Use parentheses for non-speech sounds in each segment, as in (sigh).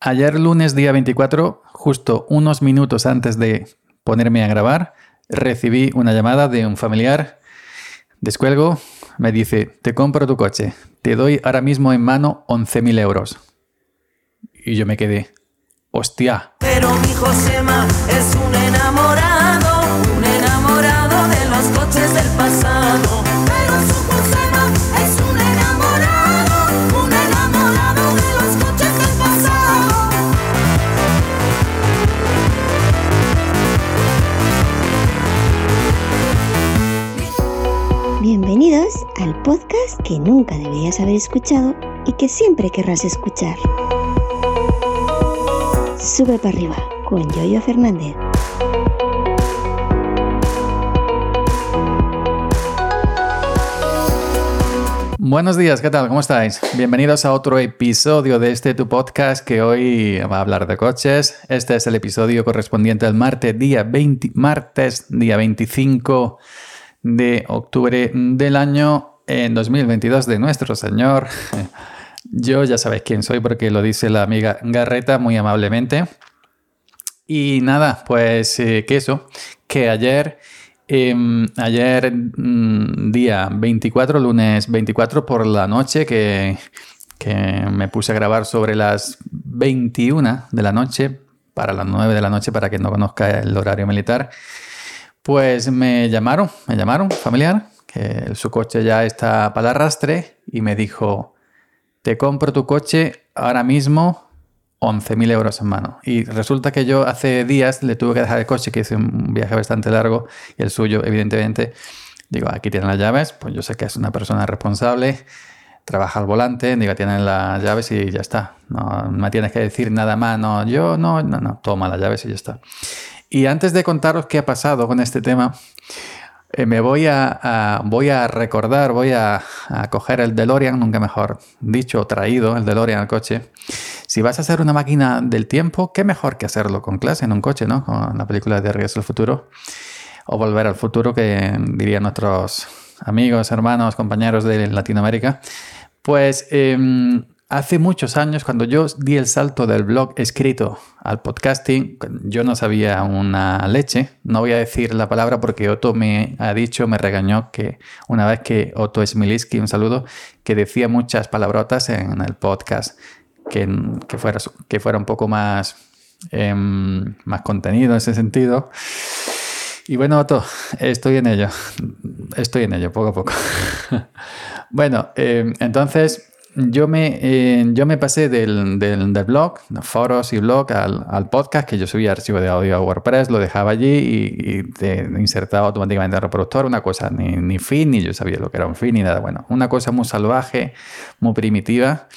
Ayer lunes día 24, justo unos minutos antes de ponerme a grabar, recibí una llamada de un familiar. Descuelgo, me dice, te compro tu coche, te doy ahora mismo en mano 11.000 euros. Y yo me quedé, hostia. Pero mi Josema es un enamorado, un enamorado de los coches del pasado. Que nunca deberías haber escuchado y que siempre querrás escuchar. Sube para arriba con Yoyo Fernández. Buenos días, ¿qué tal? ¿Cómo estáis? Bienvenidos a otro episodio de este tu podcast que hoy va a hablar de coches. Este es el episodio correspondiente al martes día, 20, martes, día 25 de octubre del año en 2022 de nuestro Señor. Yo ya sabéis quién soy porque lo dice la amiga Garreta muy amablemente. Y nada, pues eh, que eso, que ayer, em, ayer mm, día 24, lunes 24 por la noche, que, que me puse a grabar sobre las 21 de la noche, para las 9 de la noche, para que no conozca el horario militar, pues me llamaron, me llamaron, familiar, que su coche ya está para el arrastre, y me dijo, te compro tu coche ahora mismo 11.000 euros en mano. Y resulta que yo hace días le tuve que dejar el coche, que hice un viaje bastante largo, y el suyo, evidentemente. Digo, aquí tienen las llaves, pues yo sé que es una persona responsable, trabaja al volante, digo, tienen las llaves y ya está. No me tienes que decir nada más, no, yo no, no, no, toma las llaves y ya está. Y antes de contaros qué ha pasado con este tema, eh, me voy a, voy a recordar, voy a, a coger el DeLorean, nunca mejor dicho, traído el DeLorean al coche. Si vas a hacer una máquina del tiempo, qué mejor que hacerlo con clase en un coche, ¿no? Con la película de Regreso al Futuro. O Volver al Futuro, que dirían nuestros amigos, hermanos, compañeros de Latinoamérica. Pues em, hace muchos años, cuando yo di el salto del blog escrito al podcasting, yo no sabía una leche. No voy a decir la palabra porque Otto me ha dicho, me regañó que una vez que Otto Smiliski, un saludo, que decía muchas palabrotas en el podcast, que, que, fuera, que fuera un poco más, em, más contenido en ese sentido. Y bueno, Otto, estoy en ello. Estoy en ello, poco a poco. (laughs) bueno, eh, entonces yo me, eh, yo me pasé del, del, del blog, foros y blog, al, al, podcast, que yo subía archivo de audio a WordPress, lo dejaba allí y, te insertaba automáticamente en el reproductor. Una cosa, ni, ni fin, ni yo sabía lo que era un fin, ni nada. Bueno, una cosa muy salvaje, muy primitiva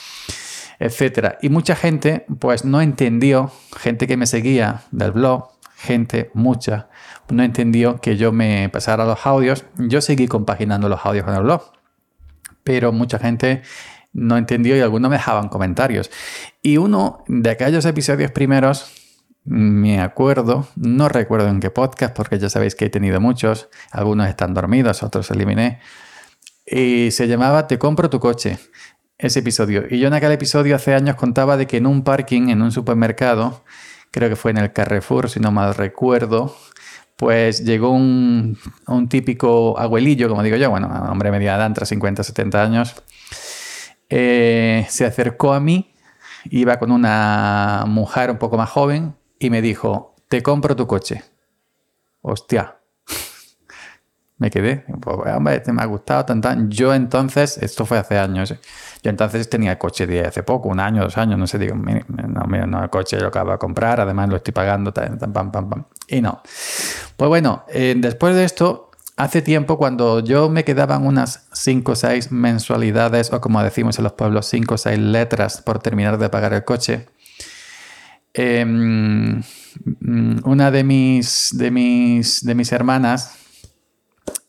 etcétera. Y mucha gente, pues no entendió, gente que me seguía del blog, gente, mucha, no entendió que yo me pasara los audios. Yo seguí compaginando los audios con el blog, pero mucha gente no entendió y algunos me dejaban comentarios. Y uno de aquellos episodios primeros, me acuerdo, no recuerdo en qué podcast, porque ya sabéis que he tenido muchos, algunos están dormidos, otros eliminé, y se llamaba Te compro tu coche ese episodio. Y yo en aquel episodio hace años contaba de que en un parking, en un supermercado, creo que fue en el Carrefour, si no mal recuerdo, pues llegó un, un típico abuelillo, como digo yo, bueno, hombre media edad, entre 50 y 70 años, eh, se acercó a mí, iba con una mujer un poco más joven y me dijo, te compro tu coche. Hostia. (laughs) Me quedé, pues, hombre, este me ha gustado. Yo entonces, esto fue hace años, yo entonces tenía coche de hace poco, un año, dos años, no sé, digo, no, no, el coche lo acabo de comprar, además lo estoy pagando, tan, tan. Y no. Pues bueno, eh, después de esto, hace tiempo cuando yo me quedaban unas 5 o 6 mensualidades, o como decimos en los pueblos, 5 o 6 letras por terminar de pagar el coche, eh, una de mis, de mis, de mis hermanas,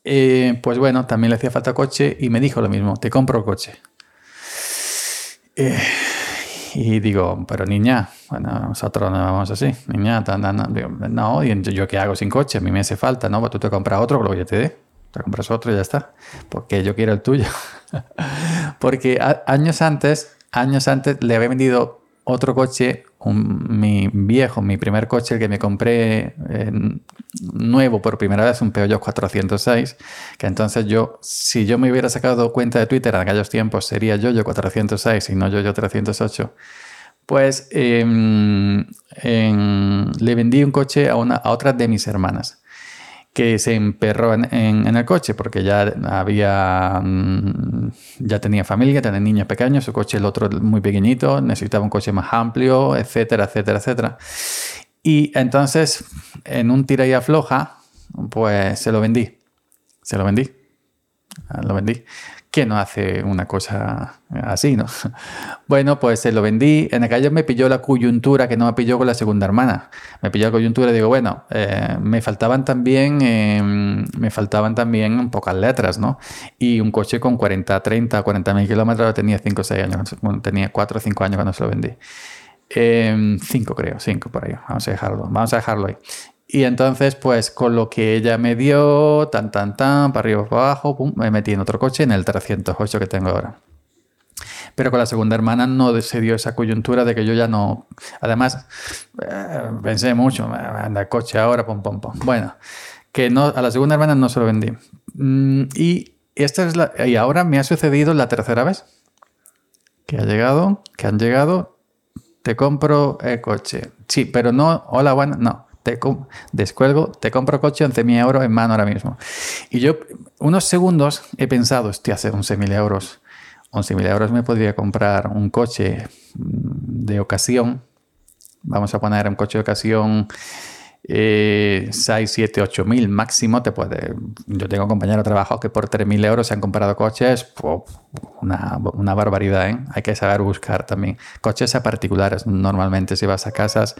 eh, pues bueno, también le hacía falta coche y me dijo lo mismo, te compro el coche. Eh, y digo, pero niña, bueno, nosotros no vamos así, niña, tan. Digo, no, y yo qué hago sin coche, a mí me hace falta, ¿no? Pues tú te compras otro, lo te dé, te compras otro y ya está, porque yo quiero el tuyo. (laughs) porque años antes, años antes le había vendido otro coche mi viejo, mi primer coche, el que me compré eh, nuevo por primera vez, un Peugeot 406, que entonces yo, si yo me hubiera sacado cuenta de Twitter en aquellos tiempos, sería Yoyo 406 y no Yoyo 308. Pues em, en- le vendí un coche a, una, a otra de mis hermanas que se emperró en, en- el coche porque ya había mm, ya tenía familia, tenía niños pequeños, su coche el otro muy pequeñito, necesitaba un coche más amplio, etcétera, etcétera, etcétera. Y entonces, en un tira y afloja, pues se lo vendí. Se lo vendí. Lo vendí. ¿Quién no hace una cosa así, no? (laughs) Bueno, pues se lo vendí. En aquello me pilló la coyuntura que no me pilló con la segunda hermana. Me pilló la coyuntura y digo, bueno, eh, me faltaban también, eh, me faltaban también pocas letras, ¿no? Y un coche con 40, 30, 40 mil kilómetros tenía 5 o 6 años, tenía 4 o 5 años cuando se lo vendí. 5 creo, 5 por ahí. Vamos a dejarlo, vamos a dejarlo ahí. Y entonces, pues con lo que ella me dio, tan, tan, tan, para arriba, para abajo, pum, me metí en otro coche, en el 308 que tengo ahora. Pero con la segunda hermana no se dio esa coyuntura de que yo ya no. Además, eh, pensé mucho, "Me- me anda el coche ahora, pum, pum, pum. Bueno, que no, a la segunda hermana no se lo vendí. Mm, y esta es la. Y ahora me ha sucedido la tercera vez. Que ha llegado, que han llegado, te compro el coche. Sí, pero no, hola, bueno, no. Te descuelgo, te compro coche 11.000 euros en mano ahora mismo. Y yo, unos segundos, he pensado, hostia, hace 11.000 euros. 11.000 euros me podría comprar un coche mm, de ocasión. Vamos a poner un coche de ocasión eh, 6, 7, 8 mil máximo. Te puede, yo tengo compañeros de trabajo que por 3.000 euros se han comprado coches. po, una, una barbaridad, ¿eh? Hay que saber buscar también. Coches a particulares. Normalmente si vas a casas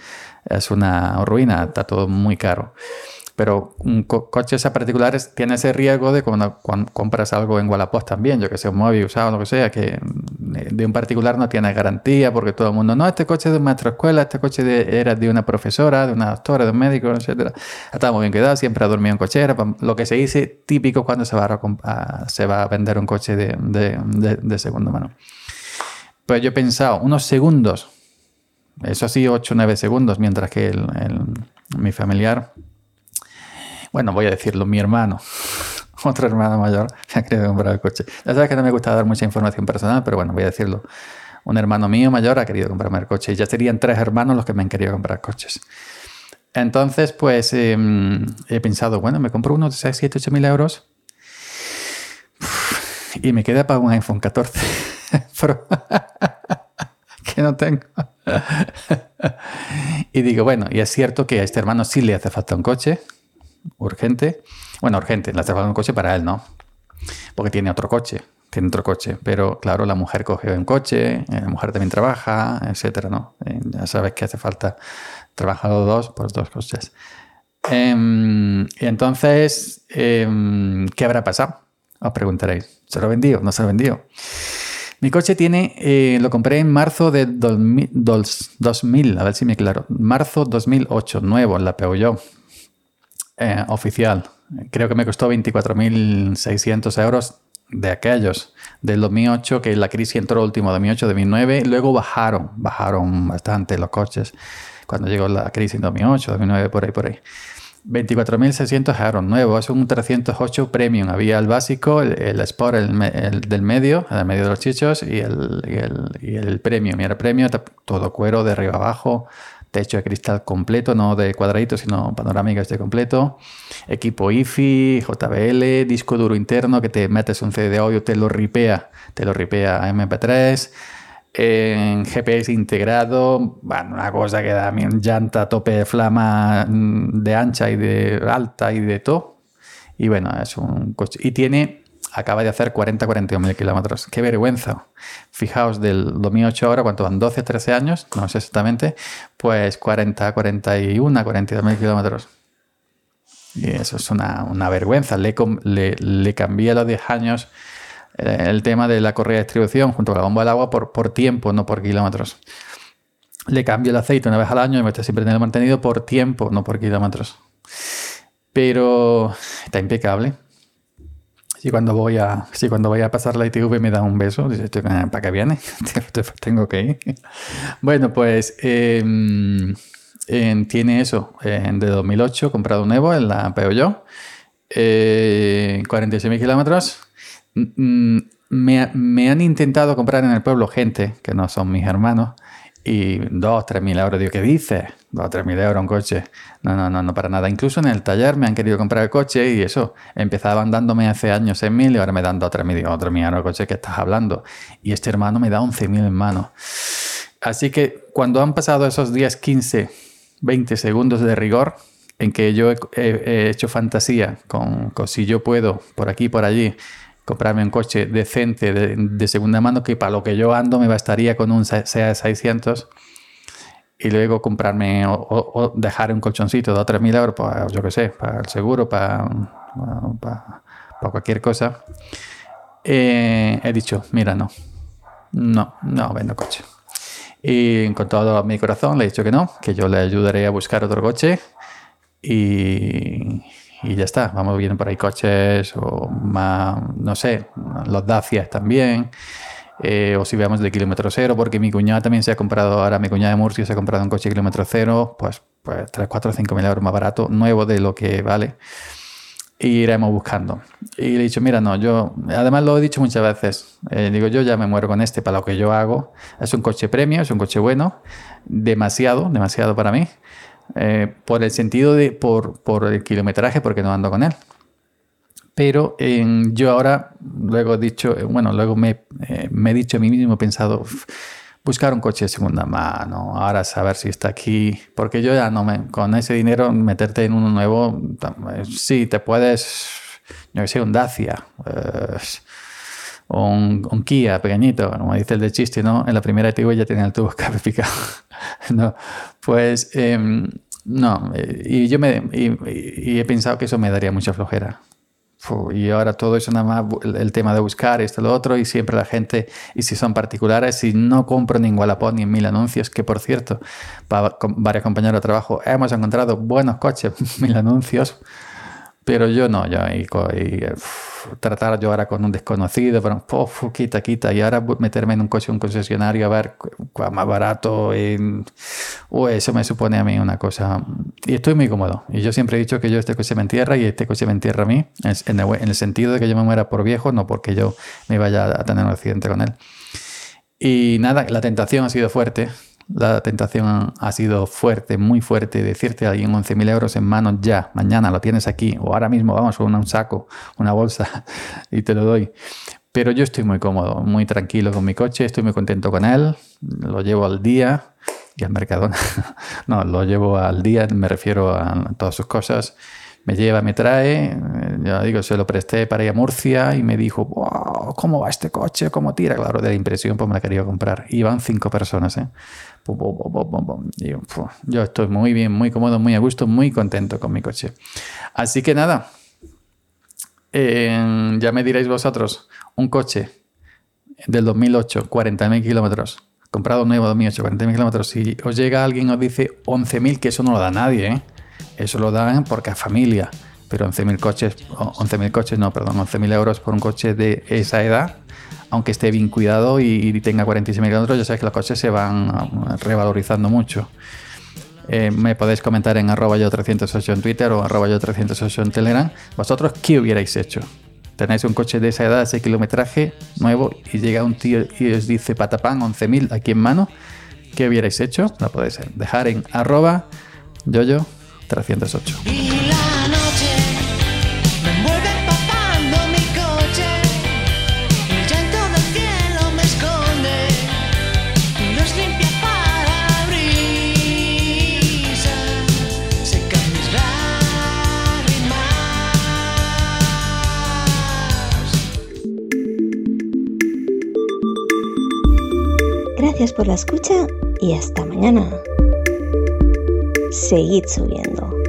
es una ruina. Está todo muy caro. Pero co- coches a particulares tiene ese riesgo de cuando, cuando compras algo en Wallapop también, yo que sé, un móvil usado, lo que sea, que de un particular no tiene garantía porque todo el mundo, no, este coche es de una escuela, este coche de- era de una profesora, de una doctora, de un médico, etcétera. Está muy bien cuidado, siempre ha dormido en cochera, lo que se dice típico cuando se va a, a- se va a vender un coche de, de, de- de segunda mano. Pues yo he pensado, unos segundos, eso sí, 8 o 9 segundos, mientras que el- el- mi familiar bueno, voy a decirlo, mi hermano, (laughs) otro hermano mayor, se ha querido comprar el coche. Ya sabes que no me gusta dar mucha información personal, pero bueno, voy a decirlo. Un hermano mío mayor ha querido comprarme el coche y ya serían tres hermanos los que me han querido comprar coches. Entonces, pues eh, he pensado, bueno, me compro uno de 6, 7, 8 mil euros y me queda para un iPhone 14 (laughs) Pro (laughs) que no tengo. y digo, bueno, y es cierto que a este hermano sí le hace falta un coche urgente. Bueno, urgente, hace falta un coche para él, ¿no? Porque tiene otro coche, tiene otro coche. Pero claro, la mujer coge un coche, eh, la mujer también trabaja, etcétera, ¿no? Eh, ya sabes que hace falta trabajar los dos por dos coches. Em, y entonces, em, ¿qué habrá pasado? Os preguntaréis. ¿Se lo vendió? ¿No se lo vendió? Mi coche tiene, eh, lo compré en marzo de 2000, dos- 2000, a ver si me claro. Marzo 2008, nuevo, en la Peugeot eh, oficial. Creo que me costó 24.600 euros de aquellos, del 2008, que la crisis entró último, 2008, 2009. Luego bajaron, bajaron bastante los coches cuando llegó la crisis en 2008, 2009, por ahí, por ahí. 24.600 euros nuevo, es un 308 Premium. Había el básico, el, el Sport el, el del medio, el medio de los chichos, y el, y el, y el Premium. Y el Premium, todo cuero de arriba abajo, techo de cristal completo, no de cuadraditos, sino panorámica este completo. Equipo IFI, JBL, disco duro interno que te metes un CD de audio, te lo ripea, te lo ripea a MP3 en GPS integrado, bueno, una cosa que da llanta tope de flama mm, de ancha y de alta y de todo. Y bueno, es un coche. Y tiene, acaba de hacer 40-41 mil kilómetros. Qué vergüenza. Fijaos, del 2008 ahora, ¿cuánto van? 12, 13 años, no sé exactamente, pues 40, 41, 42 mil kilómetros. Y eso es una, vergüenza. Le, le, cambié a los 10 años eh, el tema de la correa de distribución junto con la bomba del agua por, tiempo, no por kilómetros. Le cambio el aceite una vez al año y me está siempre teniendo mantenido por tiempo, no por kilómetros. Pero está impecable. Si cuando voy a, si cuando voy a pasar la ITV me da un beso, dice, "Tú, eh, ¿para qué viene? (laughs) Tengo que ir. Bueno, pues en- tiene eso, en de 2008, comprado un Evo en la Peugeot, eh, 46.000 kilómetros. Mm, mm, Me, me han intentado comprar en el pueblo gente, que no son mis hermanos, y 2, 3 mil euros. Digo, ¿qué dices? 2, 3 mil euros un coche. No, no, no, no para nada. Incluso en el taller me han querido comprar el coche y eso. Empezaban dándome hace años 6 mil y ahora me dan 2, 3 mil. Digo, mil euros el coche que estás hablando. Y este hermano me da 11 mil en mano. Así que cuando han pasado esos 10, 15, 20 segundos de rigor, en que yo he, he- he hecho fantasía con, con si yo puedo, por aquí, por allí, comprarme un coche decente de, de segunda mano, que para lo que yo ando me bastaría con un SEA 600 y luego comprarme o, o- o dejar un colchoncito de 2 3 mil euros, para, yo qué sé, para el seguro, para, para, para cualquier cosa, eh, he dicho, mira, no, no, no vendo coche. Y con todo mi corazón le he dicho que no, que yo le ayudaré a buscar otro coche y, y ya está. Vamos viendo por ahí coches o no sé, los Dacia también. eh, o si veamos de kilómetro cero, porque mi cuñada también se ha comprado, ahora mi cuñada de Murcia se ha comprado un coche de kilómetro cero, pues, pues 3, 4, 5 mil euros más barato, nuevo de lo que vale. Y iremos buscando. Y le he dicho, mira, no, yo, además lo he dicho muchas veces, eh, digo, yo ya me muero con este para lo que yo hago. Es un coche premio, es un coche bueno, demasiado, demasiado para mí, eh, por el sentido de, por, por el kilometraje, porque no ando con él. Pero eh, yo ahora, luego he dicho, eh, bueno, luego me, eh, me he dicho a mí mismo, he pensado, "Uf, buscar un coche de segunda mano, ahora saber si está aquí, porque yo ya no me, con ese dinero, meterte en uno nuevo, eh, sí, te puedes, yo que sé, un Dacia, eh, un, un Kia pequeñito, como dice el de chiste, ¿no? En la primera ITV ya tenía el tubo (laughs) escape no, pues em, no, eh, y yo me y, he pensado que eso me daría mucha flojera. Y ahora todo eso nada más, el, tema de buscar esto, lo otro, y siempre la gente, y si son particulares, si no compro ni en Wallapop ni en mil anuncios, que por cierto, para varios compañeros de trabajo hemos encontrado buenos coches, (laughs) mil anuncios, pero yo no, yo tratar yo ahora con un desconocido, pero uf, quita, quita, y ahora meterme en un coche, un concesionario, a ver cu- cuál más barato, y, eso me supone a mí una cosa, y estoy muy cómodo, y yo siempre he dicho que yo este coche me entierra y este coche me entierra a mí, en el, en el sentido de que yo me muera por viejo, no porque yo me vaya a tener un accidente con él. Y nada, la tentación ha sido fuerte. La tentación ha sido fuerte, muy fuerte. Decirte a alguien 11.000 euros en manos ya, mañana lo tienes aquí, o ahora mismo vamos con un saco, una bolsa (laughs) y te lo doy. Pero yo estoy muy cómodo, muy tranquilo con mi coche, estoy muy contento con él, lo llevo al día y al Mercadona. (laughs) no, lo llevo al día, me refiero a todas sus cosas. Me lleva, me trae, eh, ya digo, se lo presté para ir a Murcia y me dijo, wow, ¿cómo va este coche? ¿Cómo tira? Claro, de la impresión, pues me la quería comprar. Iban cinco personas, ¿eh? Yo, estoy muy bien, muy cómodo, muy a gusto, muy contento con mi coche. Así que nada, ya me diréis vosotros, un coche del 2008, 40.000 kilómetros, comprado nuevo 2008, 40.000 kilómetros, si os llega alguien os dice 11.000, que eso no lo da nadie, ¿eh? eso lo dan porque es familia, pero 11.000 coches, o 11.000 coches, no, perdón, 11.000 euros por un coche de esa edad, aunque esté bien cuidado y, y tenga 46.000 kilómetros, ya sabes que los coches se van ah, revalorizando mucho. Eh, me podéis comentar en arroba yo 308 en Twitter o arroba yo 308 en Telegram. ¿Vosotros qué hubierais hecho? Tenéis un coche de esa edad, ese kilometraje nuevo y llega un tío y os dice patapán 11.000 aquí en mano. ¿Qué hubierais hecho? Lo podéis dejar en arroba yoyo308. La escucha y hasta mañana. Seguid subiendo.